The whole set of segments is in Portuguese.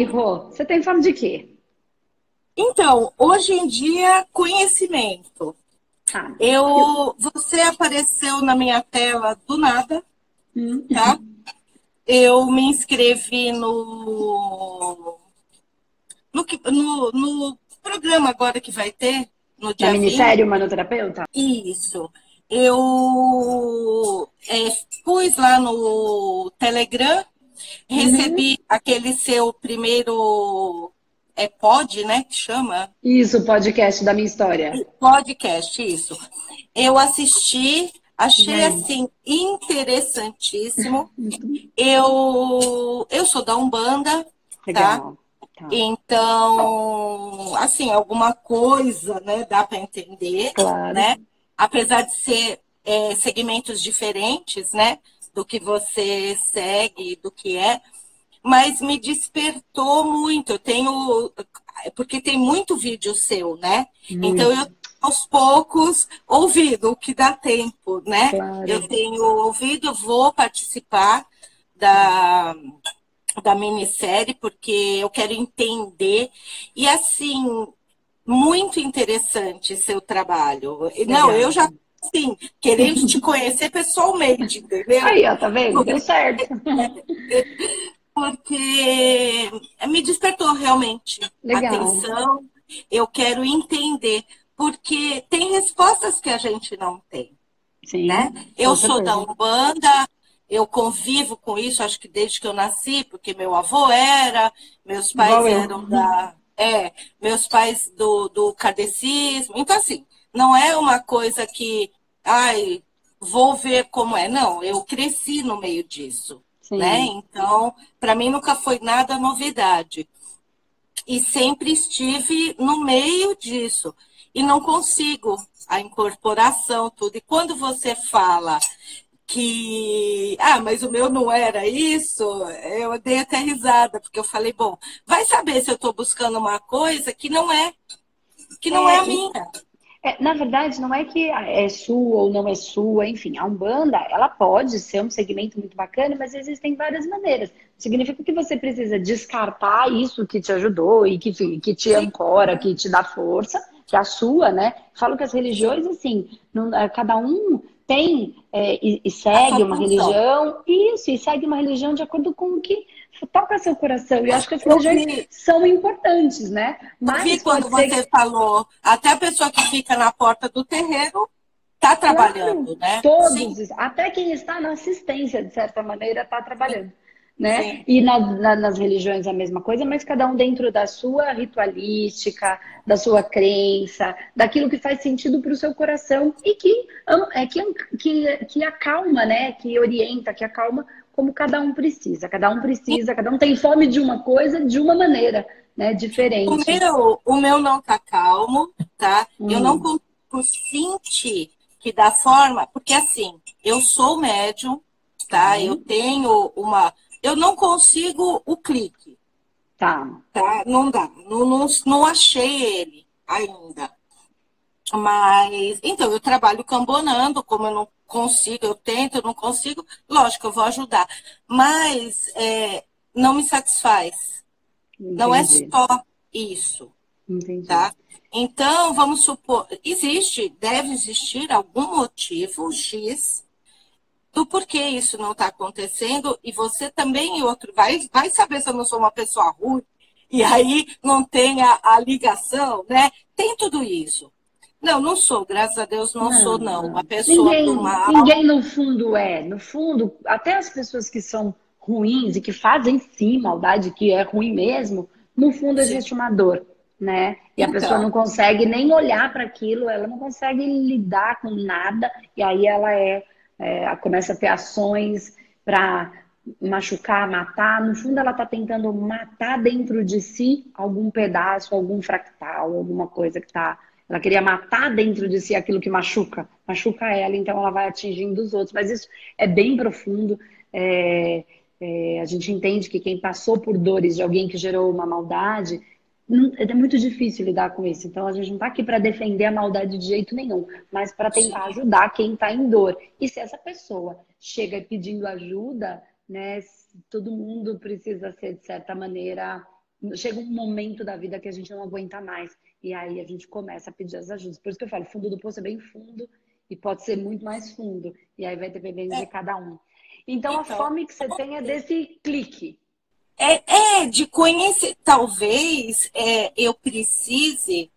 aí, Rô, você tem fome de quê? Então, hoje em dia, conhecimento. Ah, eu, você apareceu na minha tela do nada, hum. tá? Eu me inscrevi no, no, no, no programa agora que vai ter, no dia Na minissérie Manoterapeuta? Isso. Eu é, pus lá no Telegram, recebi uhum. aquele seu primeiro é pod, né, que chama? Isso, podcast da minha história. Podcast, isso. Eu assisti, achei assim interessantíssimo. Eu eu sou da Umbanda, tá? Legal. tá? Então, assim, alguma coisa, né, dá para entender, claro. né? Apesar de ser é, segmentos diferentes, né, do que você segue, do que é, mas me despertou muito. Eu tenho. Porque tem muito vídeo seu, né? Muito. Então eu aos poucos ouvido o que dá tempo, né? Claro. Eu tenho ouvido, vou participar da, da minissérie, porque eu quero entender. E assim, muito interessante seu trabalho. Legal. Não, eu já sim, querendo te conhecer pessoalmente, entendeu? Aí, ó, tá vendo? Deu certo. porque me despertou realmente Legal. atenção. Eu quero entender, porque tem respostas que a gente não tem. Sim, né? Eu sou da Umbanda, eu convivo com isso, acho que desde que eu nasci, porque meu avô era, meus pais Igual eram eu. da. É, meus pais do, do kardecismo. Então, assim, não é uma coisa que, ai, vou ver como é. Não, eu cresci no meio disso. Né? Então, para mim nunca foi nada novidade. E sempre estive no meio disso. E não consigo a incorporação, tudo. E quando você fala que, ah, mas o meu não era isso, eu dei até risada, porque eu falei, bom, vai saber se eu estou buscando uma coisa que não é, que não é, é a minha. É, na verdade, não é que é sua ou não é sua, enfim, a Umbanda, ela pode ser um segmento muito bacana, mas existem várias maneiras. Significa que você precisa descartar isso que te ajudou e que, que te ancora, que te dá força, que é a sua, né? Falo que as religiões, assim, não, é, cada um tem é, e, e, segue uma religião, isso, e segue uma religião de acordo com o que toca seu coração. E acho que as religiões são importantes, né? Mas vi quando você falou, até a pessoa que fica na porta do terreiro está trabalhando, claro, né? Todos, Sim. até quem está na assistência, de certa maneira, está trabalhando. Né? E na, na, nas religiões a mesma coisa, mas cada um dentro da sua ritualística, da sua crença, daquilo que faz sentido para o seu coração e que, é, que, que, que acalma, né? Que orienta, que acalma como cada um precisa. Cada um precisa, cada um tem fome de uma coisa de uma maneira, né? Diferente. O meu, o meu não tá calmo, tá? Hum. Eu não hum. consigo sentir que da forma, porque assim, eu sou médium, tá? Hum. Eu tenho uma, eu não consigo o clique. Tá. Tá? Não dá. Não, não, não achei ele ainda. Mas, então, eu trabalho cambonando, como eu não consigo, eu tento, eu não consigo, lógico, eu vou ajudar. Mas é, não me satisfaz. Entendi. Não é só isso. Entendi. Tá? Então, vamos supor, existe, deve existir algum motivo X do porquê isso não está acontecendo, e você também e outro vai, vai saber se eu não sou uma pessoa ruim, e aí não tem a, a ligação, né? Tem tudo isso. Não, não sou, graças a Deus não, não sou, não. Uma pessoa ninguém, do mal. Ninguém no fundo é. No fundo, até as pessoas que são ruins e que fazem sim maldade, que é ruim mesmo, no fundo sim. existe uma dor, né? E então. a pessoa não consegue nem olhar para aquilo, ela não consegue lidar com nada, e aí ela é, é começa a ter ações para machucar, matar. No fundo, ela está tentando matar dentro de si algum pedaço, algum fractal, alguma coisa que está ela queria matar dentro de si aquilo que machuca, machuca ela, então ela vai atingindo os outros. Mas isso é bem profundo. É, é, a gente entende que quem passou por dores de alguém que gerou uma maldade, é muito difícil lidar com isso. Então a gente não está aqui para defender a maldade de jeito nenhum, mas para tentar ajudar quem está em dor. E se essa pessoa chega pedindo ajuda, né, todo mundo precisa ser, de certa maneira, chega um momento da vida que a gente não aguenta mais. E aí a gente começa a pedir as ajudas. Por isso que eu falo, fundo do poço é bem fundo e pode ser muito mais fundo. E aí vai depender de é. cada um. Então, então, a fome que você tem é desse clique. É, é de conhecer. Talvez é, eu precise.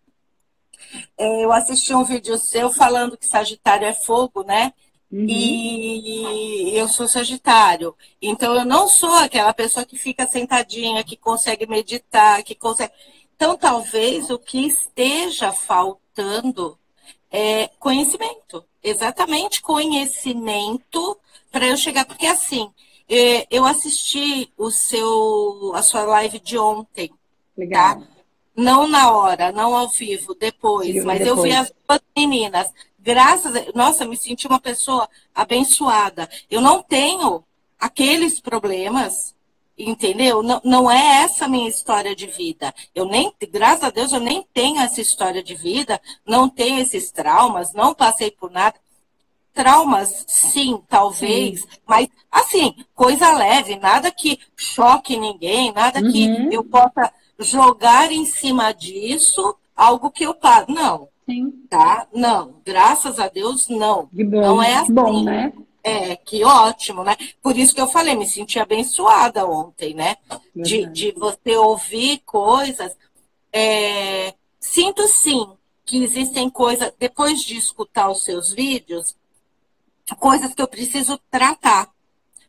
É, eu assisti um vídeo seu falando que Sagitário é fogo, né? Uhum. E eu sou Sagitário. Então eu não sou aquela pessoa que fica sentadinha, que consegue meditar, que consegue. Então talvez o que esteja faltando é conhecimento. Exatamente conhecimento para eu chegar. Porque assim, eu assisti o seu, a sua live de ontem. Legal. Tá? Não na hora, não ao vivo, depois. Sim, mas depois. eu vi as duas meninas graças a nossa, me senti uma pessoa abençoada. Eu não tenho aqueles problemas, entendeu? Não, não é essa a minha história de vida. Eu nem, graças a Deus, eu nem tenho essa história de vida, não tenho esses traumas, não passei por nada. Traumas, sim, talvez, sim. mas assim, coisa leve, nada que choque ninguém, nada uhum. que eu possa jogar em cima disso algo que eu pago. Não, Sim. Tá? Não, graças a Deus, não. Que bom. Não é assim. Bom, né? É, que ótimo, né? Por isso que eu falei, me senti abençoada ontem, né? De, de você ouvir coisas. É, sinto sim que existem coisas, depois de escutar os seus vídeos, coisas que eu preciso tratar.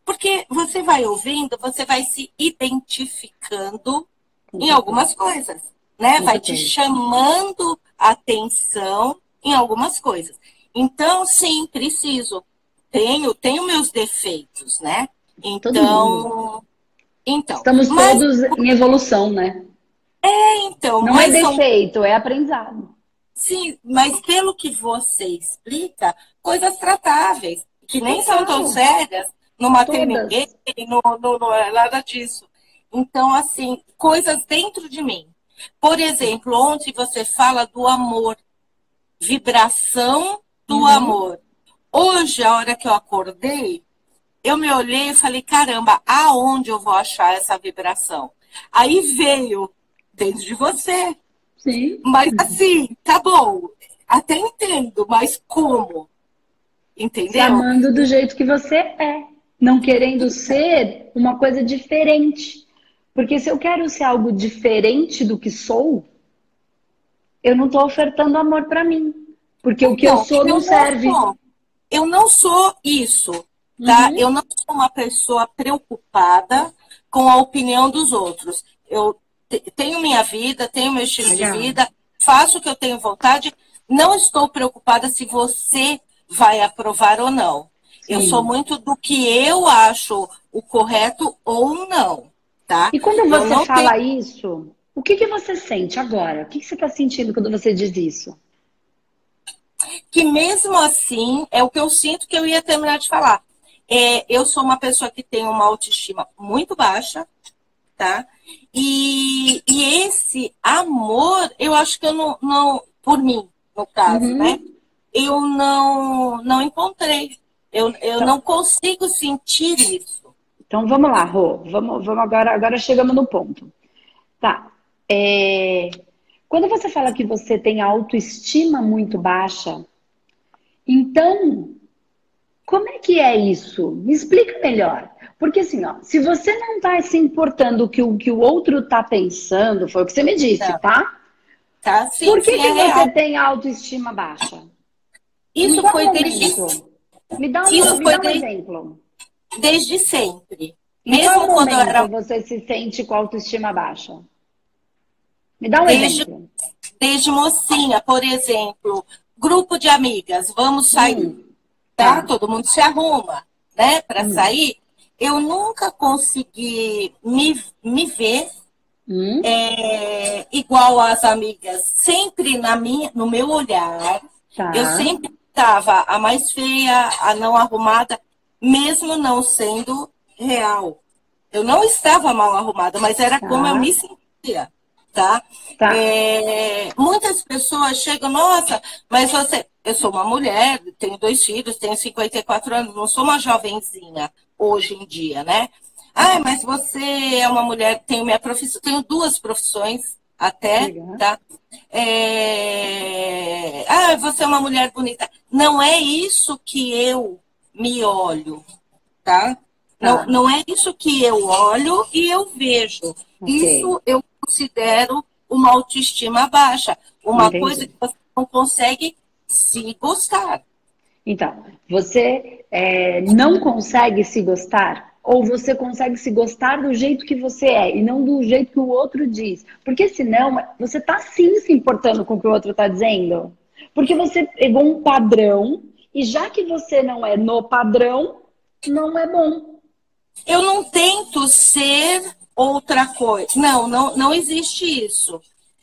Porque você vai ouvindo, você vai se identificando em algumas coisas, né? Vai te chamando atenção em algumas coisas. Então, sim, preciso. Tenho, tenho meus defeitos, né? Então, então. Estamos mas, todos em evolução, né? É, então. Não é defeito, são... é aprendizado. Sim, mas pelo que você explica, coisas tratáveis, que nem são tão sérias, não matei ninguém, não, não, não é nada disso. Então, assim, coisas dentro de mim. Por exemplo, ontem você fala do amor, vibração do uhum. amor. Hoje, a hora que eu acordei, eu me olhei e falei: caramba, aonde eu vou achar essa vibração? Aí veio dentro de você. Sim. Mas assim, tá bom, até entendo, mas como? Entendeu? Se amando do jeito que você é, não querendo ser uma coisa diferente. Porque se eu quero ser algo diferente do que sou, eu não estou ofertando amor para mim. Porque então, o que eu sou não, serve. Sou. Eu não sou isso, tá? Uhum. Eu não sou uma pessoa preocupada com a opinião dos outros. Eu tenho minha vida, tenho meu estilo Legal. de vida, faço o que eu tenho vontade, não estou preocupada se você vai aprovar ou não. Sim. Eu sou muito do que eu acho o correto ou não tá? E quando você fala tenho... isso, o que, que você sente agora? O que, que você está sentindo quando você diz isso? Que mesmo assim, é o que eu sinto que eu ia terminar de falar. É, eu sou uma pessoa que tem uma autoestima muito baixa, tá? E, e esse amor, eu acho que eu não, não por mim, no caso, uhum. né? Eu não, não encontrei. Eu, eu então, não consigo sentir isso. Então vamos lá, Rô. Vamos, vamos agora, agora chegamos no ponto. Tá. É... Quando você fala que você tem autoestima muito baixa, então como é que é isso? Me explica melhor. Porque assim, ó, se você não está se importando que o que o outro está pensando, foi o que você me disse, tá? Tá, tá sim, Por que, sim, que é você tem autoestima baixa? Isso foi desde... Me dá um, Isso me dá um exemplo desde sempre. Mesmo quando eu era. você se sente com autoestima baixa? Me dá um desde, exemplo. Desde mocinha, por exemplo, grupo de amigas, vamos sair. Hum. Tá? tá? Todo mundo se arruma, né, para hum. sair. Eu nunca consegui me, me ver hum. é, igual às amigas. Sempre na minha, no meu olhar, tá. eu sempre estava a mais feia, a não arrumada mesmo não sendo real. Eu não estava mal arrumada, mas era tá. como eu me sentia. Tá? tá. É, muitas pessoas chegam, nossa, mas você. Eu sou uma mulher, tenho dois filhos, tenho 54 anos, não sou uma jovenzinha hoje em dia, né? Ah, mas você é uma mulher, tenho minha profissão, tenho duas profissões até, Legal. tá? É... Ah, você é uma mulher bonita. Não é isso que eu me olho, tá? Não, tá. não é isso que eu olho e eu vejo. Okay. Isso eu considero uma autoestima baixa. Uma Entendi. coisa que você não consegue se gostar. Então, você é, não consegue se gostar ou você consegue se gostar do jeito que você é e não do jeito que o outro diz. Porque senão você está sim se importando com o que o outro está dizendo. Porque você pegou um padrão e já que você não é no padrão, não é bom. Eu não tento ser outra coisa. Não, não, não existe isso.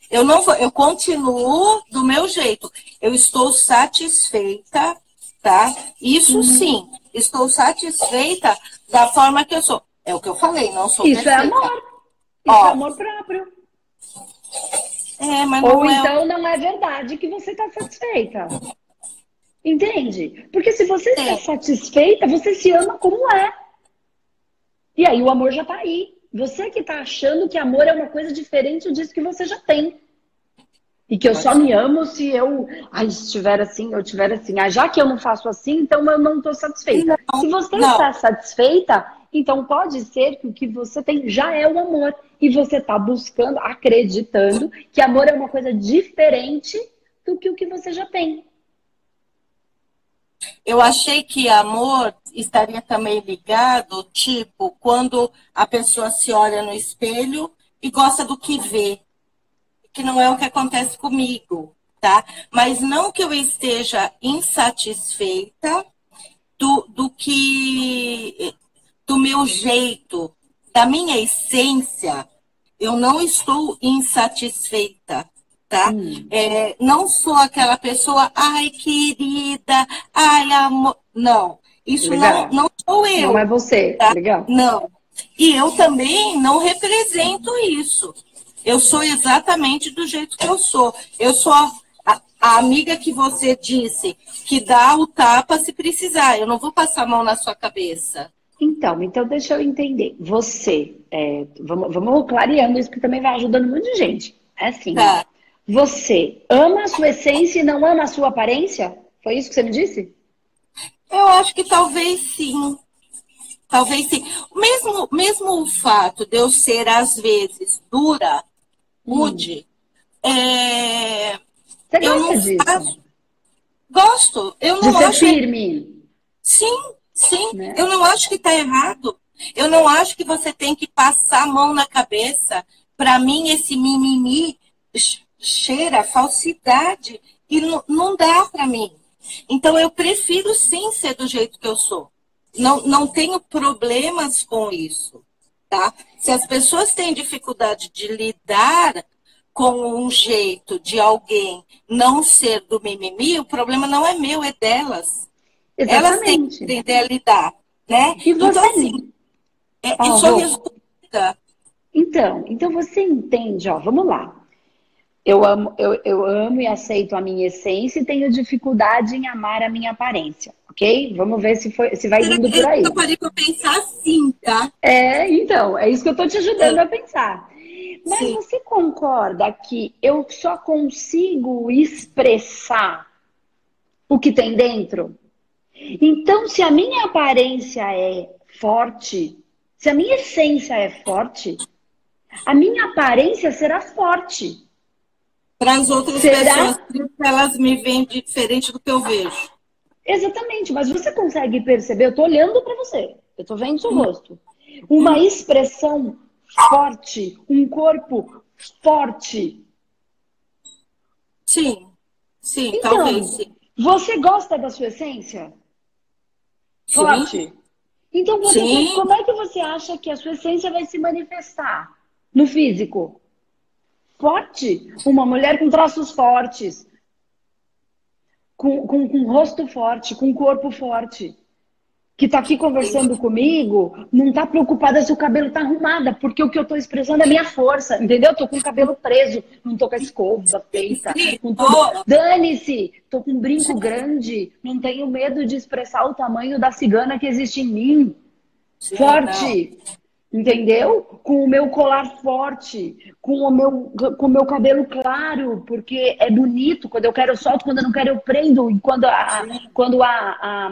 Eu não vou, eu continuo do meu jeito. Eu estou satisfeita, tá? Isso uhum. sim, estou satisfeita da forma que eu sou. É o que eu falei, não sou Isso é perfeita. é amor. Isso Ó, é amor próprio. É, mas Ou é... então não é verdade que você está satisfeita. Entende? Porque se você está satisfeita, você se ama como é. E aí o amor já está aí. Você que está achando que amor é uma coisa diferente disso que você já tem. E que eu só me amo se eu ai, estiver assim, eu estiver assim. Ah, já que eu não faço assim, então eu não estou satisfeita. Não, se você não. está satisfeita, então pode ser que o que você tem já é o amor. E você está buscando, acreditando que amor é uma coisa diferente do que o que você já tem. Eu achei que amor estaria também ligado, tipo, quando a pessoa se olha no espelho e gosta do que vê que não é o que acontece comigo, tá? Mas não que eu esteja insatisfeita do, do que do meu jeito, da minha essência, eu não estou insatisfeita, tá? Hum. É, não sou aquela pessoa, ai querida, ai amor, não. Isso não, não sou eu. Não é você, tá? legal. Não. E eu também não represento isso. Eu sou exatamente do jeito que eu sou. Eu sou a, a, amiga que você disse que dá o tapa se precisar. Eu não vou passar a mão na sua cabeça. Então, então deixa eu entender. Você, é, vamos, vamos clareando isso que também vai ajudando muita gente. É assim. Tá. Você ama a sua essência e não ama a sua aparência? Foi isso que você me disse? Eu acho que talvez sim. Talvez sim. Mesmo, mesmo o fato de eu ser, às vezes, dura, mude. Hum. É... Você gosta eu não disso? Faço... Gosto. Eu não De acho. firme. Sim, sim. Né? Eu não acho que está errado. Eu não acho que você tem que passar a mão na cabeça. Para mim, esse mimimi cheira falsidade e não, não dá para mim. Então, eu prefiro sim ser do jeito que eu sou. Não, não tenho problemas com isso tá? Se as pessoas têm dificuldade de lidar com um jeito de alguém não ser do mimimi, o problema não é meu, é delas. Exatamente. Elas têm que aprender a lidar, né? E você? Então, assim, é, oh, isso resulta. Então, então você entende, ó, vamos lá. Eu amo, eu, eu amo e aceito a minha essência e tenho dificuldade em amar a minha aparência ok? Vamos ver se, foi, se vai indo por aí. Eu parei para pensar assim, tá? É, então, é isso que eu estou te ajudando é. a pensar. Mas Sim. você concorda que eu só consigo expressar o que tem dentro? Então, se a minha aparência é forte, se a minha essência é forte, a minha aparência será forte. Para as outras será? pessoas, elas me veem diferente do que eu vejo. Exatamente, mas você consegue perceber, eu estou olhando para você, eu estou vendo seu rosto. Uma expressão forte, um corpo forte. Sim, sim, então, talvez sim. Você gosta da sua essência? Forte. Sim. Então, você, sim. como é que você acha que a sua essência vai se manifestar no físico? Forte. Uma mulher com traços fortes, com, com, com rosto forte, com corpo forte, que está aqui conversando comigo, não está preocupada se o cabelo está arrumado, porque o que eu estou expressando é minha força, entendeu? Estou com o cabelo preso, não estou com a escova feita. Tô... Dane-se, estou com um brinco grande, não tenho medo de expressar o tamanho da cigana que existe em mim. Forte. Entendeu? Com o meu colar forte, com o meu, com o meu cabelo claro, porque é bonito. Quando eu quero eu solto, quando eu não quero eu prendo. E quando a, quando a, a,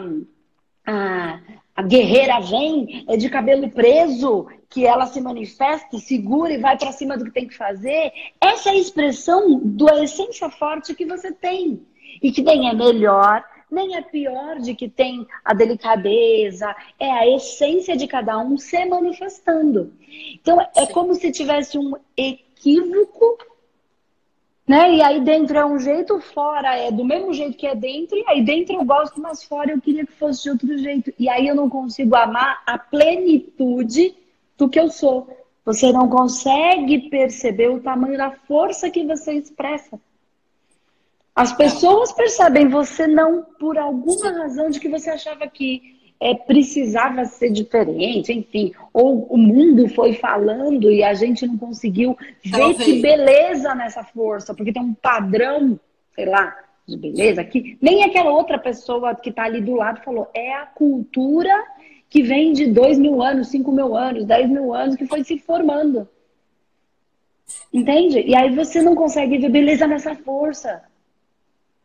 a, a guerreira vem, é de cabelo preso, que ela se manifesta, segura e vai para cima do que tem que fazer. Essa é a expressão da essência forte que você tem. E que nem é melhor, nem é pior de que tem a delicadeza, é a essência de cada um se manifestando. Então é Sim. como se tivesse um equívoco, né? E aí dentro é um jeito, fora é do mesmo jeito que é dentro, e aí dentro eu gosto, mas fora eu queria que fosse de outro jeito. E aí eu não consigo amar a plenitude do que eu sou. Você não consegue perceber o tamanho da força que você expressa. As pessoas percebem, você não, por alguma razão de que você achava que é, precisava ser diferente, enfim, ou o mundo foi falando e a gente não conseguiu ver que beleza nessa força, porque tem um padrão, sei lá, de beleza que nem aquela outra pessoa que está ali do lado falou, é a cultura que vem de dois mil anos, cinco mil anos, dez mil anos, que foi se formando. Entende? E aí você não consegue ver beleza nessa força.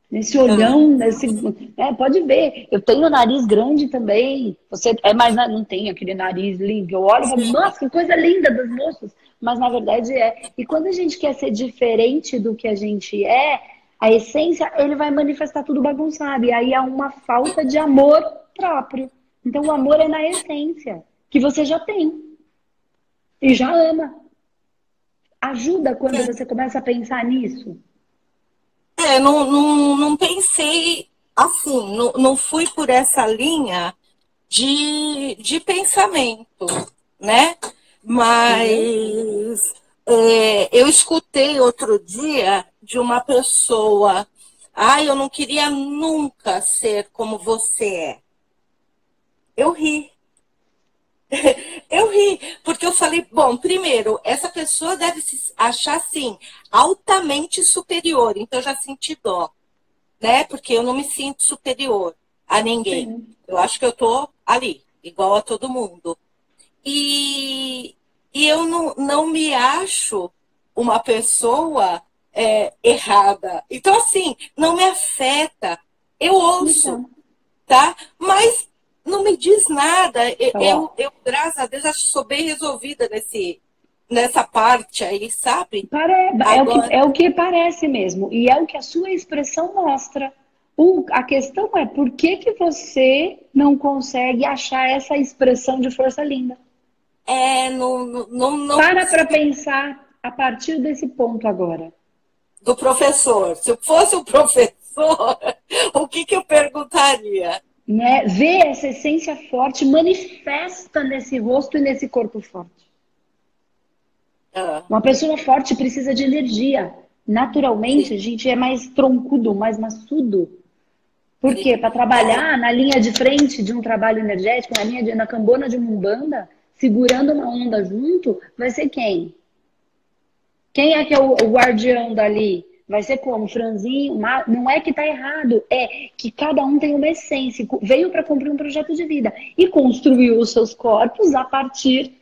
Nesse olhão, nesse. É, pode ver. Eu tenho nariz grande também. Você é mais. Não tem aquele nariz lindo. Eu olho e falo, nossa, que coisa linda das moças. Mas na verdade é. E quando a gente quer ser diferente do que a gente é, a essência, ele vai manifestar tudo bagunçado. E aí há uma falta de amor próprio. Então o amor é na essência, que você já tem. E já ama. Ajuda quando você começa a pensar nisso. É, não, não, não pensei assim, não, não fui por essa linha de, de pensamento, né? Mas é, eu escutei outro dia de uma pessoa, ah, eu não queria nunca ser como você é. Eu ri. Eu ri, porque eu falei, bom, primeiro, essa pessoa deve se achar assim, altamente superior, então eu já senti dó, né? Porque eu não me sinto superior a ninguém. Sim. Eu acho que eu tô ali, igual a todo mundo. E, e eu não, não me acho uma pessoa é, errada. Então, assim, não me afeta. Eu ouço, então. tá? Mas não me diz nada. Tá eu, eu, graças a Deus, acho que sou bem resolvida nesse, nessa parte aí, sabe? Pare... Agora... É, o que, é o que parece mesmo. E é o que a sua expressão mostra. O, a questão é por que, que você não consegue achar essa expressão de força linda? É, não. não, não Para para pensar a partir desse ponto agora. Do professor. Se eu fosse o professor, o que, que eu perguntaria? Né, vê essa essência forte manifesta nesse rosto e nesse corpo forte. Ah. Uma pessoa forte precisa de energia. Naturalmente, Sim. a gente é mais troncudo, mais maçudo. Por Sim. quê? Para trabalhar na linha de frente de um trabalho energético, na linha de, na cambona de uma umbanda, segurando uma onda junto, vai ser quem? Quem é que é o, o guardião dali? Vai ser como? Franzinho, não é que está errado, é que cada um tem uma essência, veio para cumprir um projeto de vida e construiu os seus corpos a partir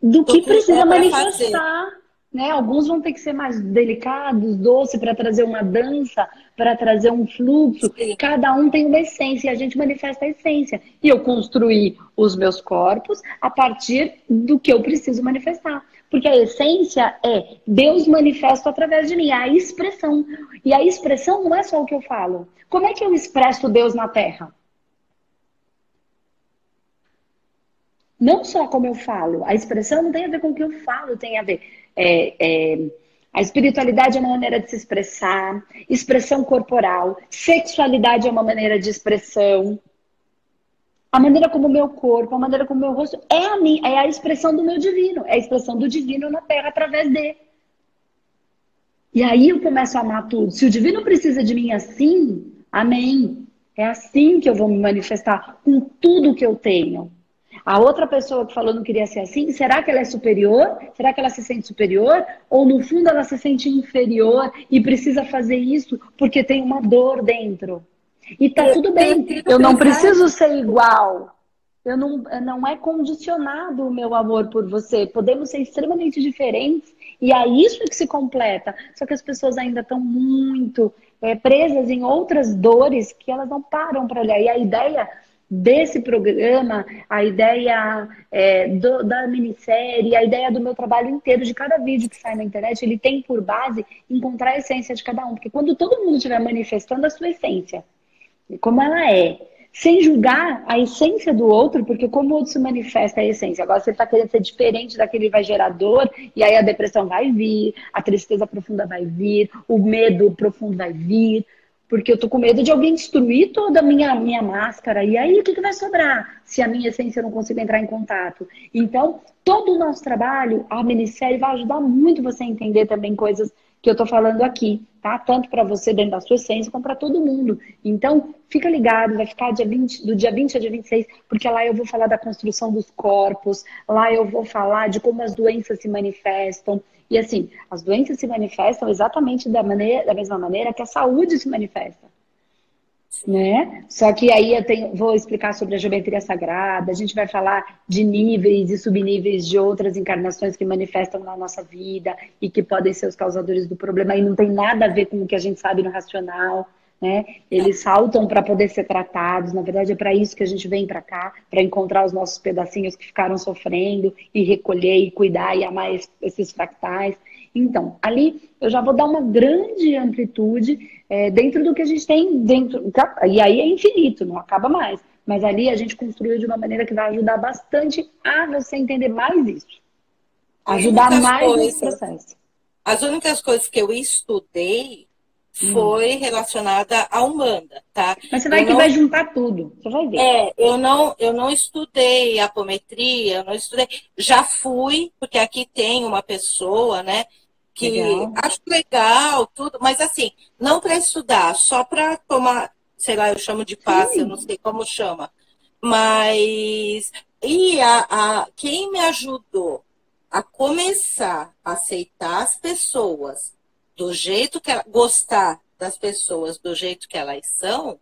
do que precisa manifestar. Né? Alguns vão ter que ser mais delicados, doce, para trazer uma dança, para trazer um fluxo. Sim. Cada um tem uma essência e a gente manifesta a essência. E eu construí os meus corpos a partir do que eu preciso manifestar. Porque a essência é Deus manifesto através de mim, a expressão. E a expressão não é só o que eu falo. Como é que eu expresso Deus na Terra? Não só como eu falo. A expressão não tem a ver com o que eu falo, tem a ver. É, é, a espiritualidade é uma maneira de se expressar, expressão corporal, sexualidade é uma maneira de expressão. A maneira como o meu corpo, a maneira como o meu rosto é a, minha, é a expressão do meu divino, é a expressão do divino na Terra através de. E aí eu começo a amar tudo. Se o divino precisa de mim assim, amém. É assim que eu vou me manifestar com tudo que eu tenho. A outra pessoa que falou não queria ser assim, será que ela é superior? Será que ela se sente superior? Ou no fundo ela se sente inferior e precisa fazer isso porque tem uma dor dentro? E tá tudo bem. Eu não preciso ser igual. Eu não, não é condicionado o meu amor por você. Podemos ser extremamente diferentes e é isso que se completa. Só que as pessoas ainda estão muito é, presas em outras dores que elas não param para olhar. E a ideia desse programa, a ideia é, do, da minissérie, a ideia do meu trabalho inteiro, de cada vídeo que sai na internet, ele tem por base encontrar a essência de cada um. Porque quando todo mundo estiver manifestando a sua essência, como ela é, sem julgar a essência do outro, porque como o outro se manifesta a essência. Agora, ele está querendo ser diferente daquele vai gerar dor, e aí a depressão vai vir, a tristeza profunda vai vir, o medo profundo vai vir, porque eu tô com medo de alguém destruir toda a minha, minha máscara. E aí, o que, que vai sobrar se a minha essência não conseguir entrar em contato? Então, todo o nosso trabalho, a minissérie vai ajudar muito você a entender também coisas que eu tô falando aqui, tá? Tanto para você dentro da sua essência, como para todo mundo. Então, fica ligado, vai ficar dia 20, do dia 20 ao dia 26, porque lá eu vou falar da construção dos corpos, lá eu vou falar de como as doenças se manifestam. E assim, as doenças se manifestam exatamente da, maneira, da mesma maneira que a saúde se manifesta. Né? Só que aí eu tenho, vou explicar sobre a geometria sagrada, a gente vai falar de níveis e subníveis de outras encarnações que manifestam na nossa vida e que podem ser os causadores do problema e não tem nada a ver com o que a gente sabe no racional né? Eles saltam para poder ser tratados. Na verdade, é para isso que a gente vem para cá, para encontrar os nossos pedacinhos que ficaram sofrendo e recolher e cuidar e amar esses fractais. Então, ali eu já vou dar uma grande amplitude é, dentro do que a gente tem dentro. E aí é infinito, não acaba mais. Mas ali a gente construiu de uma maneira que vai ajudar bastante a você entender mais isso. Ajudar mais coisas, nesse processo. As únicas coisas que eu estudei Hum. foi relacionada à Umbanda, tá? Mas você vai eu que não... vai juntar tudo, você vai ver. É, eu não, eu não estudei apometria, eu não estudei. Já fui, porque aqui tem uma pessoa, né? Que legal. acho legal, tudo, mas assim, não para estudar, só para tomar, sei lá, eu chamo de passe, Sim. eu não sei como chama. Mas e a, a quem me ajudou a começar a aceitar as pessoas do jeito que ela, gostar das pessoas do jeito que elas são,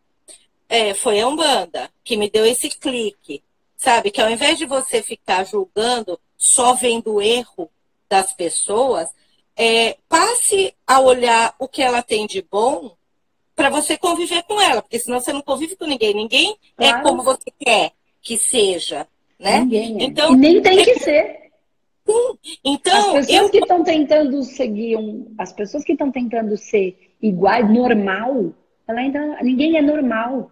é, foi a Umbanda que me deu esse clique. Sabe? Que ao invés de você ficar julgando, só vendo o erro das pessoas, é, passe a olhar o que ela tem de bom para você conviver com ela, porque senão você não convive com ninguém. Ninguém é claro. é como você quer que seja, né? Ninguém é. Então, e nem tem que ser. Então, as pessoas eu... que estão tentando seguir um, as pessoas que estão tentando ser iguais, normal, ela ainda ninguém é normal.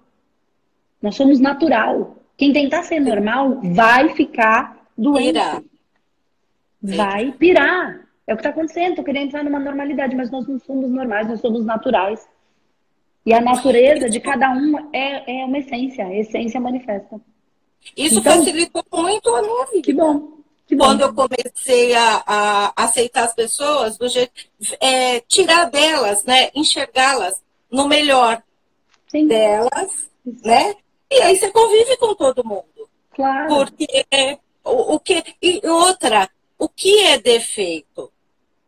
Nós somos natural. Quem tentar ser normal vai ficar doente. Pirar. Vai pirar. É o que está acontecendo. Estou querendo entrar numa normalidade, mas nós não somos normais, nós somos naturais. E a natureza de cada um é, é uma essência. A essência manifesta. Isso então, facilitou muito a minha vida. Que bom quando eu comecei a, a, aceitar as pessoas do jeito é, tirar delas, né, enxergá-las no melhor Sim. delas, né? E aí você convive com todo mundo. Claro. Porque o, o que e outra, o que é defeito?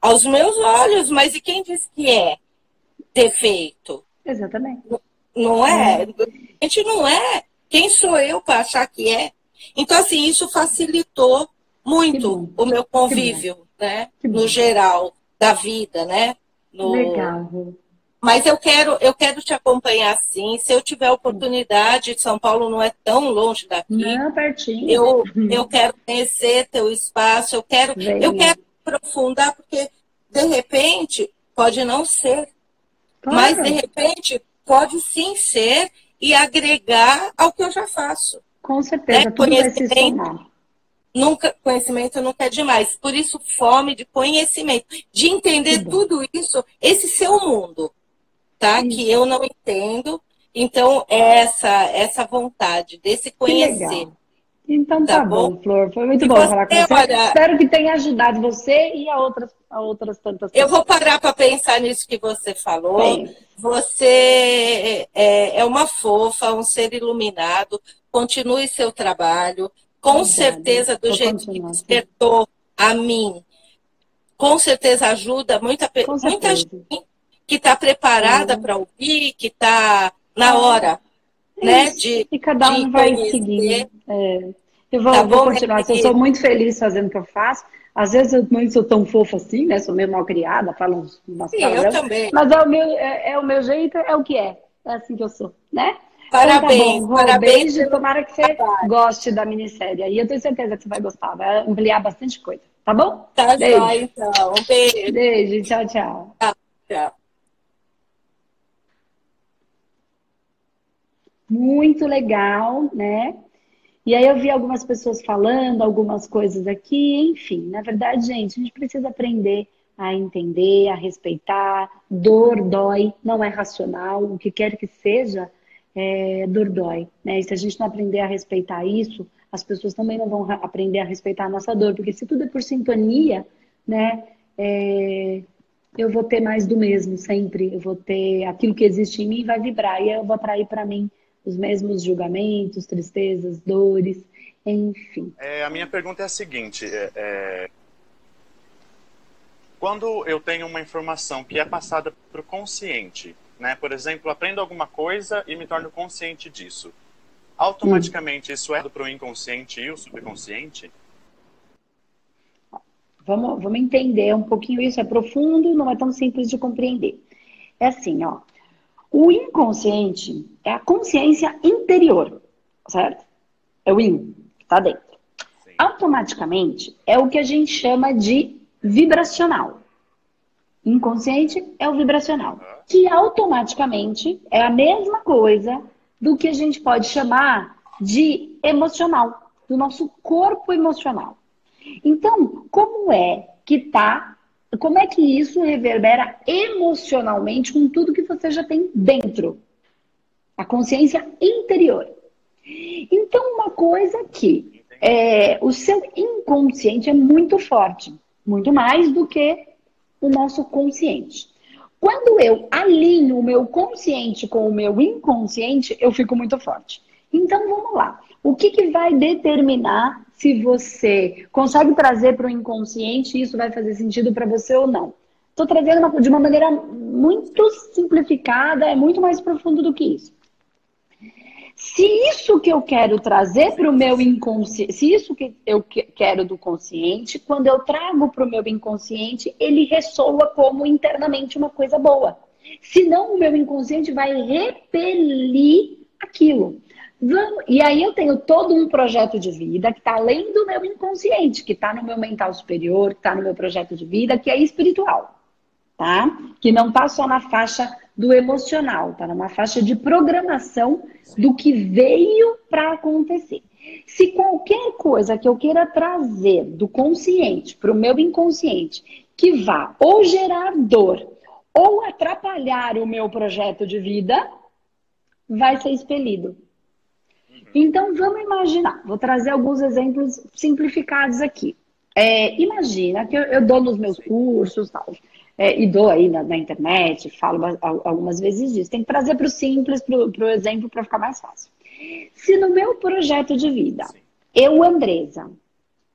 Aos meus olhos, mas e quem diz que é defeito? Exatamente. Não, não é? é? A gente não é. Quem sou eu para achar que é? Então, assim, isso facilitou muito o meu convívio, né? No geral da vida, né? No... Legal. Mas eu quero, eu quero te acompanhar sim. Se eu tiver oportunidade, São Paulo não é tão longe daqui. Não, pertinho. Eu, eu quero conhecer teu espaço, eu quero, eu quero aprofundar, porque de repente pode não ser. Claro. Mas de repente pode sim ser e agregar ao que eu já faço. Com certeza, é, tudo se somar. Nunca, conhecimento nunca é demais. Por isso, fome de conhecimento, de entender tudo isso, esse seu mundo, tá? Que eu não entendo. Então, essa essa vontade desse conhecer. Então tá, tá bom, bom, Flor. Foi muito e bom você, falar com você. Olha, Espero que tenha ajudado você e a outras, a outras tantas pessoas. Eu vou parar para pensar nisso que você falou. Bem. Você é, é uma fofa, um ser iluminado. Continue seu trabalho com certeza, do jeito que despertou a mim, com certeza ajuda muita, muita gente que está preparada para ouvir, que está na hora. Né? De, e cada um vai seguir. É. Eu vou, tá vou continuar. Eu sou muito feliz fazendo o que eu faço. Às vezes eu não sou tão fofa assim, né? Sou meio mal criada, falo umas Sim, eu também. Mas é o, meu, é, é, o meu jeito, é o que é. É assim que eu sou, né? Parabéns, então, tá bom, parabéns. Beijo, tomara que você trabalho. goste da minissérie. E eu tenho certeza que você vai gostar, vai ampliar bastante coisa, tá bom? Tá beijo. Jóia, então. Um beijo. Beijo, tchau, tchau. Tchau, tchau. Muito legal, né? E aí eu vi algumas pessoas falando algumas coisas aqui, enfim. Na verdade, gente, a gente precisa aprender a entender, a respeitar. Dor dói, não é racional. O que quer que seja, é, dor dói. Né? E se a gente não aprender a respeitar isso, as pessoas também não vão aprender a respeitar a nossa dor. Porque se tudo é por sintonia, né? É, eu vou ter mais do mesmo sempre. Eu vou ter aquilo que existe em mim vai vibrar e eu vou atrair para mim os mesmos julgamentos, tristezas, dores, enfim. É, a minha pergunta é a seguinte: é, é... quando eu tenho uma informação que é passada para o consciente, né? Por exemplo, aprendo alguma coisa e me torno consciente disso. Automaticamente hum. isso é para o inconsciente e o subconsciente? Vamos, vamos entender um pouquinho isso. É profundo, não é tão simples de compreender. É assim, ó. O inconsciente é a consciência interior, certo? É o in, que está dentro. Sim. Automaticamente é o que a gente chama de vibracional. Inconsciente é o vibracional, que automaticamente é a mesma coisa do que a gente pode chamar de emocional, do nosso corpo emocional. Então, como é que está como é que isso reverbera emocionalmente com tudo que você já tem dentro? A consciência interior. Então, uma coisa que é, o seu inconsciente é muito forte, muito mais do que o nosso consciente. Quando eu alinho o meu consciente com o meu inconsciente, eu fico muito forte. Então, vamos lá. O que, que vai determinar se você consegue trazer para o inconsciente isso vai fazer sentido para você ou não? Estou trazendo uma, de uma maneira muito simplificada, é muito mais profundo do que isso. Se isso que eu quero trazer para o meu inconsciente, se isso que eu quero do consciente, quando eu trago para o meu inconsciente, ele ressoa como internamente uma coisa boa. Senão o meu inconsciente vai repelir aquilo. Vamos, e aí eu tenho todo um projeto de vida que está além do meu inconsciente, que está no meu mental superior, que está no meu projeto de vida, que é espiritual, tá? Que não está só na faixa do emocional, está numa faixa de programação do que veio para acontecer. Se qualquer coisa que eu queira trazer do consciente para o meu inconsciente que vá ou gerar dor ou atrapalhar o meu projeto de vida, vai ser expelido. Então, vamos imaginar, vou trazer alguns exemplos simplificados aqui. É, imagina que eu, eu, dou nos meus cursos tal, é, e dou aí na, na, internet, falo algumas vezes disso. Tem que trazer para o simples, para o exemplo, para ficar mais fácil. Se no meu projeto de vida, eu, Andresa,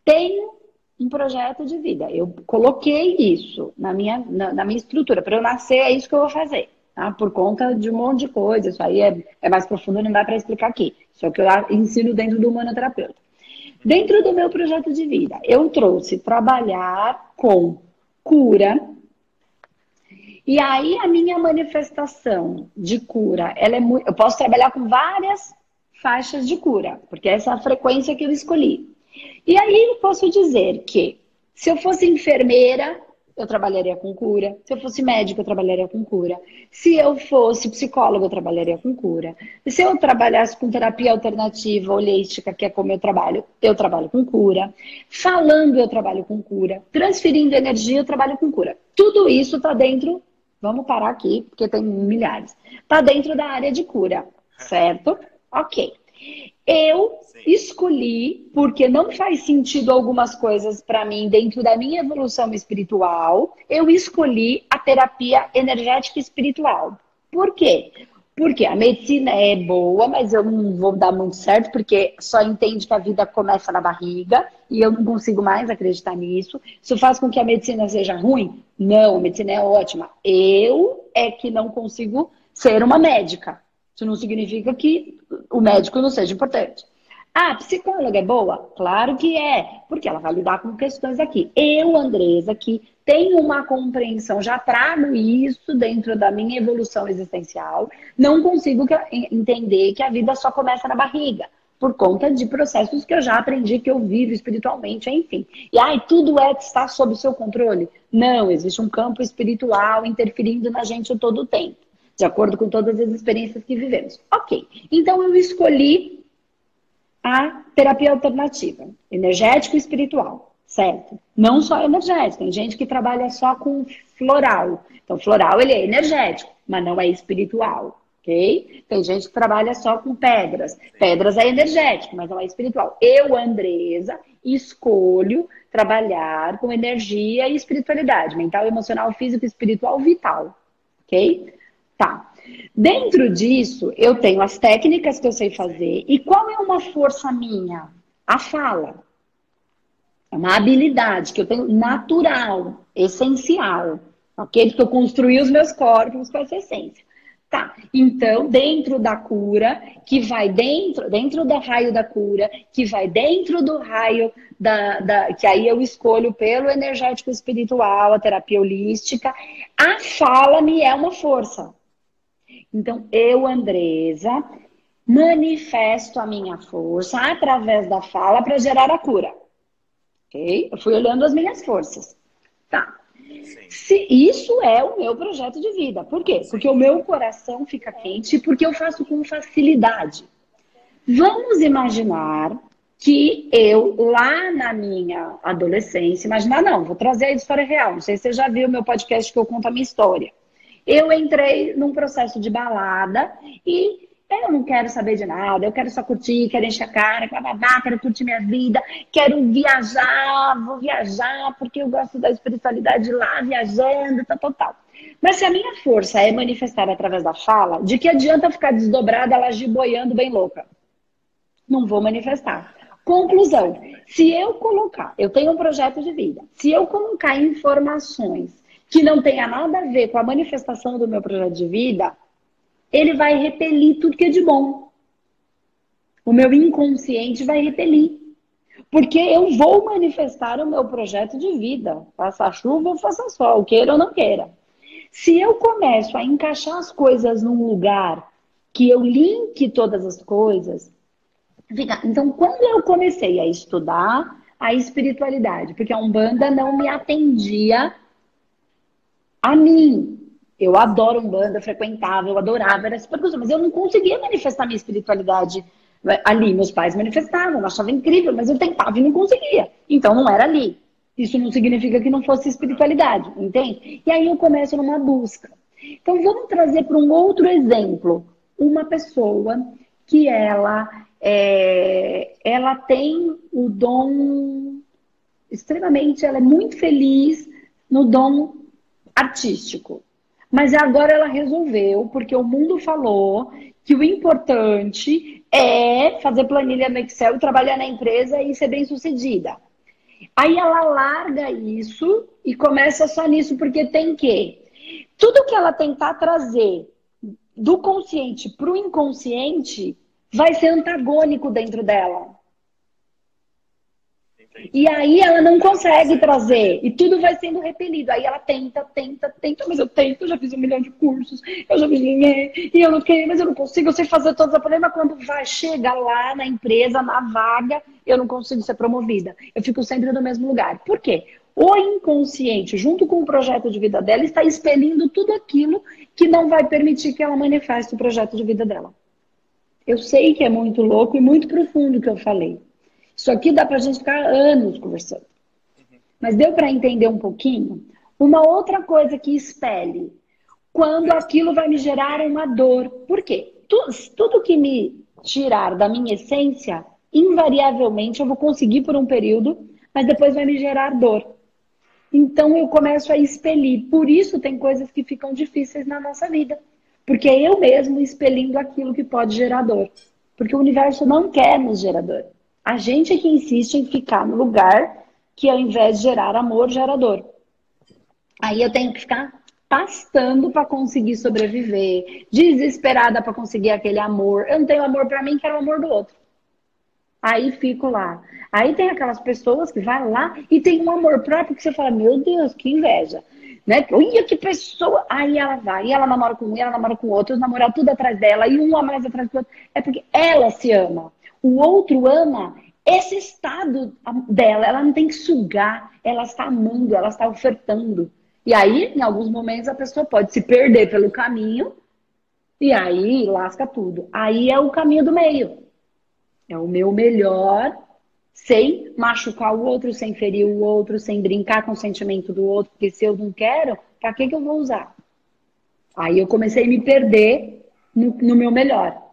tenho um projeto de vida, eu coloquei isso na minha, na, na minha estrutura, para eu nascer, é isso que eu vou fazer tá? por conta de um monte de coisa. Isso aí é, é mais profundo, não dá para explicar aqui. Só que eu ensino dentro do humanoterapeuta. Dentro do meu projeto de vida, eu trouxe trabalhar com cura. E aí a minha manifestação de cura, ela é muito, eu posso trabalhar com várias faixas de cura, porque essa é a frequência que eu escolhi. E aí eu posso dizer que se eu fosse enfermeira, eu trabalharia com cura. Se eu fosse médico, eu trabalharia com cura. Se eu fosse psicólogo, eu trabalharia com cura. Se eu trabalhasse com terapia alternativa, holística, que é como eu trabalho, eu trabalho com cura. Falando, eu trabalho com cura. Transferindo energia, eu trabalho com cura. Tudo isso está dentro. Vamos parar aqui, porque tem milhares. Está dentro da área de cura, certo? Ok. Eu escolhi, porque não faz sentido algumas coisas para mim dentro da minha evolução espiritual, eu escolhi a terapia energética espiritual. Por quê? Porque a medicina é boa, mas eu não vou dar muito certo, porque só entende que a vida começa na barriga e eu não consigo mais acreditar nisso. Isso faz com que a medicina seja ruim? Não, a medicina é ótima. Eu é que não consigo ser uma médica. Isso não significa que o médico não seja importante. Ah, psicóloga é boa? Claro que é, porque ela vai lidar com questões aqui. Eu, Andresa, que tenho uma compreensão, já trago isso dentro da minha evolução existencial, não consigo entender que a vida só começa na barriga, por conta de processos que eu já aprendi, que eu vivo espiritualmente, enfim. E ai, tudo é está sob seu controle? Não, existe um campo espiritual interferindo na gente todo o tempo, de acordo com todas as experiências que vivemos. Ok, então eu escolhi a terapia alternativa, energético e espiritual, certo? Não só energético, tem gente que trabalha só com floral. Então, floral ele é energético, mas não é espiritual, ok? Tem gente que trabalha só com pedras. Pedras é energético, mas não é espiritual. Eu, Andresa, escolho trabalhar com energia e espiritualidade, mental, emocional, físico, espiritual, vital, ok? Tá. Dentro disso, eu tenho as técnicas que eu sei fazer. E qual é uma força minha? A fala. É uma habilidade que eu tenho natural, essencial. Ok? Que eu construí os meus corpos com essa essência. Tá, então, dentro da cura, que vai dentro, dentro do raio da cura, que vai dentro do raio da, da, que aí eu escolho pelo energético espiritual, a terapia holística, a fala me é uma força. Então, eu, Andresa, manifesto a minha força através da fala para gerar a cura. Ok? Eu fui olhando as minhas forças. Tá. Se isso é o meu projeto de vida. Por quê? Porque o meu coração fica quente porque eu faço com facilidade. Vamos imaginar que eu, lá na minha adolescência, imaginar não, vou trazer a história real. Não sei se você já viu o meu podcast que eu conto a minha história. Eu entrei num processo de balada e eu não quero saber de nada, eu quero só curtir, quero encher a cara, quero curtir minha vida, quero viajar, vou viajar, porque eu gosto da espiritualidade lá, viajando, tal, tal, tal. Mas se a minha força é manifestar através da fala, de que adianta ficar desdobrada, ela boiando bem louca? Não vou manifestar. Conclusão: se eu colocar, eu tenho um projeto de vida, se eu colocar informações que não tenha nada a ver com a manifestação do meu projeto de vida, ele vai repelir tudo que é de bom. O meu inconsciente vai repelir. Porque eu vou manifestar o meu projeto de vida. Faça chuva ou faça sol, queira ou não queira. Se eu começo a encaixar as coisas num lugar que eu linke todas as coisas. Então, quando eu comecei a estudar a espiritualidade, porque a Umbanda não me atendia a mim. Eu adoro um banda, frequentava, eu adorava, era super gostoso, mas eu não conseguia manifestar minha espiritualidade ali. Meus pais manifestavam, eu achava incrível, mas eu tentava e não conseguia. Então não era ali. Isso não significa que não fosse espiritualidade, entende? E aí eu começo numa busca. Então vamos trazer para um outro exemplo. Uma pessoa que ela é, ela tem o dom extremamente, ela é muito feliz no dom artístico. Mas agora ela resolveu, porque o mundo falou que o importante é fazer planilha no Excel, trabalhar na empresa e ser bem sucedida. Aí ela larga isso e começa só nisso, porque tem que. Tudo que ela tentar trazer do consciente para o inconsciente vai ser antagônico dentro dela. E aí ela não consegue trazer. E tudo vai sendo repelido. Aí ela tenta, tenta, tenta, mas eu tento, eu já fiz um milhão de cursos, eu já fiz ninguém, e eu não quero, mas eu não consigo, eu sei fazer todos os problemas. Quando vai, chega lá na empresa, na vaga, eu não consigo ser promovida. Eu fico sempre no mesmo lugar. Por quê? O inconsciente, junto com o projeto de vida dela, está expelindo tudo aquilo que não vai permitir que ela manifeste o projeto de vida dela. Eu sei que é muito louco e muito profundo o que eu falei. Isso aqui dá para a gente ficar anos conversando. Mas deu para entender um pouquinho? Uma outra coisa que espelhe. Quando aquilo vai me gerar uma dor. Por quê? Tudo, que me tirar da minha essência, invariavelmente eu vou conseguir por um período, mas depois vai me gerar dor. Então eu começo a expelir. Por isso tem coisas que ficam difíceis na nossa vida. Porque é eu mesmo expelindo aquilo que pode gerar dor. Porque o universo não quer nos gerar dor. A gente é que insiste em ficar no lugar que ao invés de gerar amor, gera dor. Aí eu tenho que ficar pastando para conseguir sobreviver, desesperada para conseguir aquele amor. Eu não tenho amor para mim, quero o amor do outro. Aí fico lá. Aí tem aquelas pessoas que vai lá e tem um amor próprio que você fala, meu Deus, que inveja. Né? Olha que pessoa. Aí ela vai, e ela namora com um, e ela namora com outro, os namorados tudo atrás dela, e um a mais atrás do outro. É porque ela se ama. O outro ama esse estado dela. Ela não tem que sugar, ela está amando, ela está ofertando. E aí, em alguns momentos, a pessoa pode se perder pelo caminho e aí lasca tudo. Aí é o caminho do meio. É o meu melhor, sem machucar o outro, sem ferir o outro, sem brincar com o sentimento do outro, porque se eu não quero, para que, que eu vou usar? Aí eu comecei a me perder no, no meu melhor.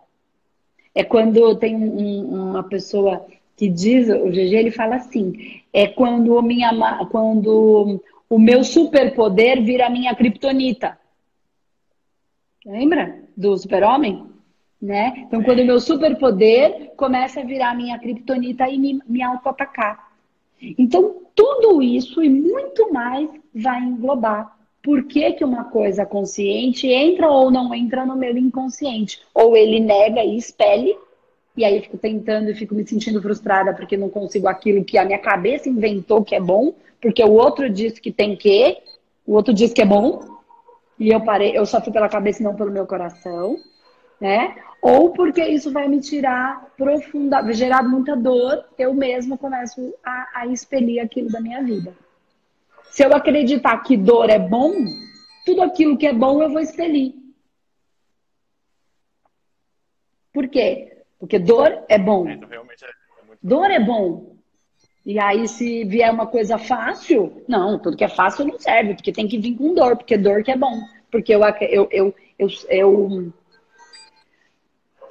É quando tem um, uma pessoa que diz, o GG, ele fala assim, é quando, minha, quando o meu superpoder vira minha criptonita. Lembra do super-homem? Né? Então, quando o meu superpoder começa a virar minha criptonita e me, me auto-atacar. Então, tudo isso e muito mais vai englobar por que, que uma coisa consciente entra ou não entra no meu inconsciente. Ou ele nega e expele, e aí eu fico tentando e fico me sentindo frustrada porque não consigo aquilo que a minha cabeça inventou que é bom, porque o outro disse que tem que, o outro disse que é bom, e eu parei, eu só fui pela cabeça e não pelo meu coração, né? Ou porque isso vai me tirar profunda, gerar muita dor, eu mesmo começo a, a expelir aquilo da minha vida. Se eu acreditar que dor é bom, tudo aquilo que é bom eu vou expelir. Por quê? Porque dor é bom. É, então, é dor é bom. E aí, se vier uma coisa fácil, não, tudo que é fácil não serve, porque tem que vir com dor, porque dor que é bom. Porque eu, eu, eu, eu, eu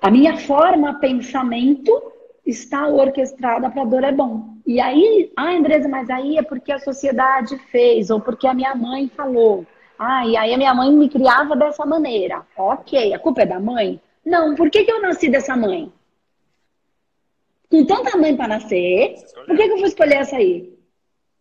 a minha forma pensamento está orquestrada para dor é bom. E aí, ah, Andresa, mas aí é porque a sociedade fez, ou porque a minha mãe falou. Ah, e aí a minha mãe me criava dessa maneira. Ok, a culpa é da mãe? Não, por que, que eu nasci dessa mãe? com tanta mãe para nascer, por que, que eu vou escolher essa aí?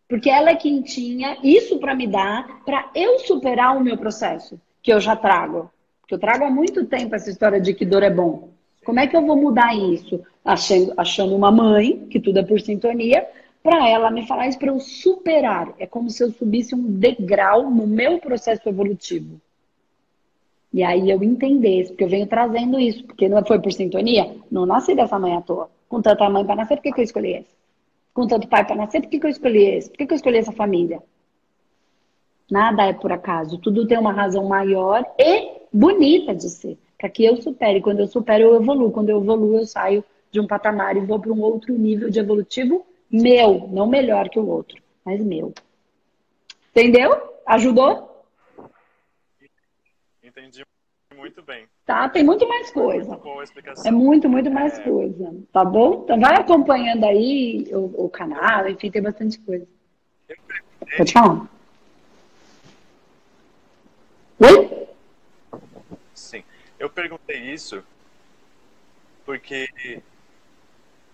Porque ela é quem tinha isso para me dar, para eu superar o meu processo, que eu já trago. Que eu trago há muito tempo essa história de que dor é bom. Como é que eu vou mudar isso? Achando, achando uma mãe, que tudo é por sintonia, para ela me falar isso para eu superar. É como se eu subisse um degrau no meu processo evolutivo. E aí eu entendesse, porque eu venho trazendo isso, porque não foi por sintonia, não nasci dessa mãe à toa. Com tanta mãe para nascer, por que, que eu escolhi esse? Com tanto pai para nascer, por que, que eu escolhi esse? Por que, que eu escolhi essa família? Nada é por acaso. Tudo tem uma razão maior e bonita de ser. Para que eu supere. Quando eu supero, eu evoluo. Quando eu evoluo, eu saio de um patamar e vou para um outro nível de evolutivo meu. Não melhor que o outro, mas meu. Entendeu? Ajudou? Entendi muito bem. Tá? Tem muito mais coisa. É muito, muito mais é... coisa. Tá bom? Então vai acompanhando aí o, o canal, enfim, tem bastante coisa. Pode falar. Oi? Eu perguntei isso porque.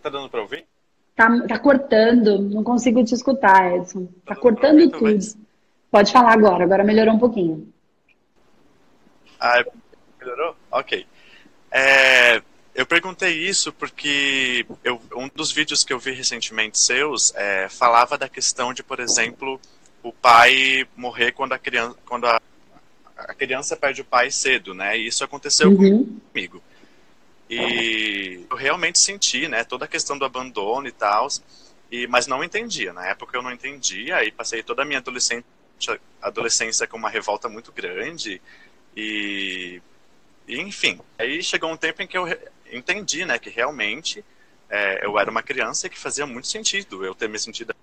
Tá dando para ouvir? Tá, tá cortando, não consigo te escutar, Edson. Tá, tá cortando tudo. Mas... Pode falar agora, agora melhorou um pouquinho. Ah, Melhorou? Ok. É, eu perguntei isso porque eu, um dos vídeos que eu vi recentemente seus é, falava da questão de, por exemplo, o pai morrer quando a criança, quando a criança perde o pai cedo, né? E isso aconteceu uhum. comigo. E eu realmente senti, né, toda a questão do abandono e tal, e, mas não entendia. Na época eu não entendia, aí passei toda a minha adolescência, adolescência com uma revolta muito grande e e, enfim, aí chegou um tempo em que eu entendi, né, que realmente é, eu era uma criança e que fazia muito sentido eu ter me sentido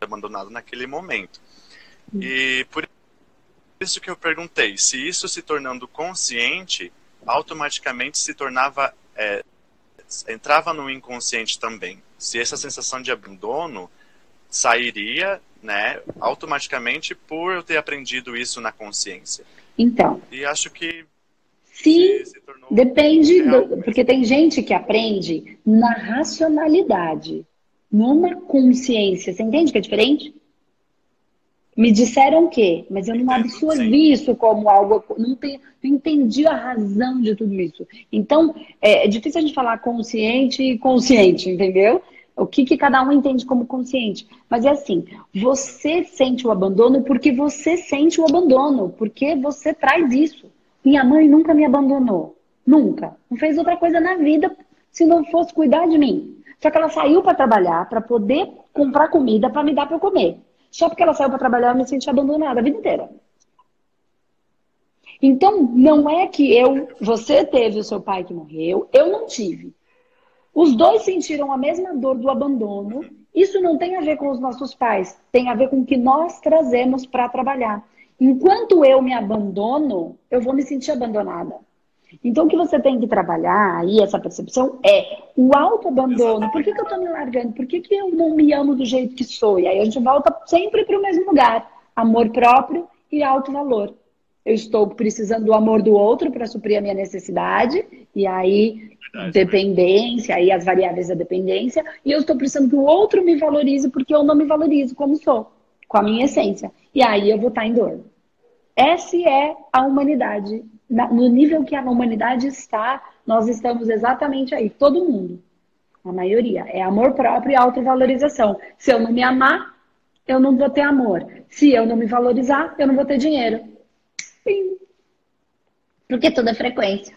abandonado naquele momento. E por isso que eu perguntei, se isso se tornando consciente, automaticamente se tornava, é, entrava no inconsciente também. Se essa sensação de abandono sairia, né, automaticamente por eu ter aprendido isso na consciência. Então. E acho que. Sim, se depende. Do, porque tem gente que aprende na racionalidade, numa consciência. Você entende que é diferente? Me disseram que, mas eu não absorvi isso como algo, não, tenho, não entendi a razão de tudo isso. Então, é, é difícil a gente falar consciente e consciente, entendeu? O que, que cada um entende como consciente. Mas é assim, você sente o abandono porque você sente o abandono, porque você traz isso. Minha mãe nunca me abandonou. Nunca. Não fez outra coisa na vida se não fosse cuidar de mim. Só que ela saiu para trabalhar, para poder comprar comida para me dar para eu comer. Só porque ela saiu para trabalhar, eu me senti abandonada a vida inteira. Então, não é que eu, você teve o seu pai que morreu, eu não tive. Os dois sentiram a mesma dor do abandono. Isso não tem a ver com os nossos pais, tem a ver com o que nós trazemos para trabalhar. Enquanto eu me abandono, eu vou me sentir abandonada. Então, o que você tem que trabalhar aí, essa percepção, é o autoabandono. Por que, que eu estou me largando? Por que, que eu não me amo do jeito que sou? E aí a gente volta sempre para o mesmo lugar: amor próprio e alto valor. Eu estou precisando do amor do outro para suprir a minha necessidade, e aí Verdade, dependência, aí as variáveis da dependência, e eu estou precisando que o outro me valorize porque eu não me valorizo como sou, com a minha essência. E aí eu vou estar em dor. Essa é a humanidade no nível que a humanidade está, nós estamos exatamente aí, todo mundo. A maioria. É amor próprio e autovalorização. Se eu não me amar, eu não vou ter amor. Se eu não me valorizar, eu não vou ter dinheiro. Sim. Porque tudo é frequência.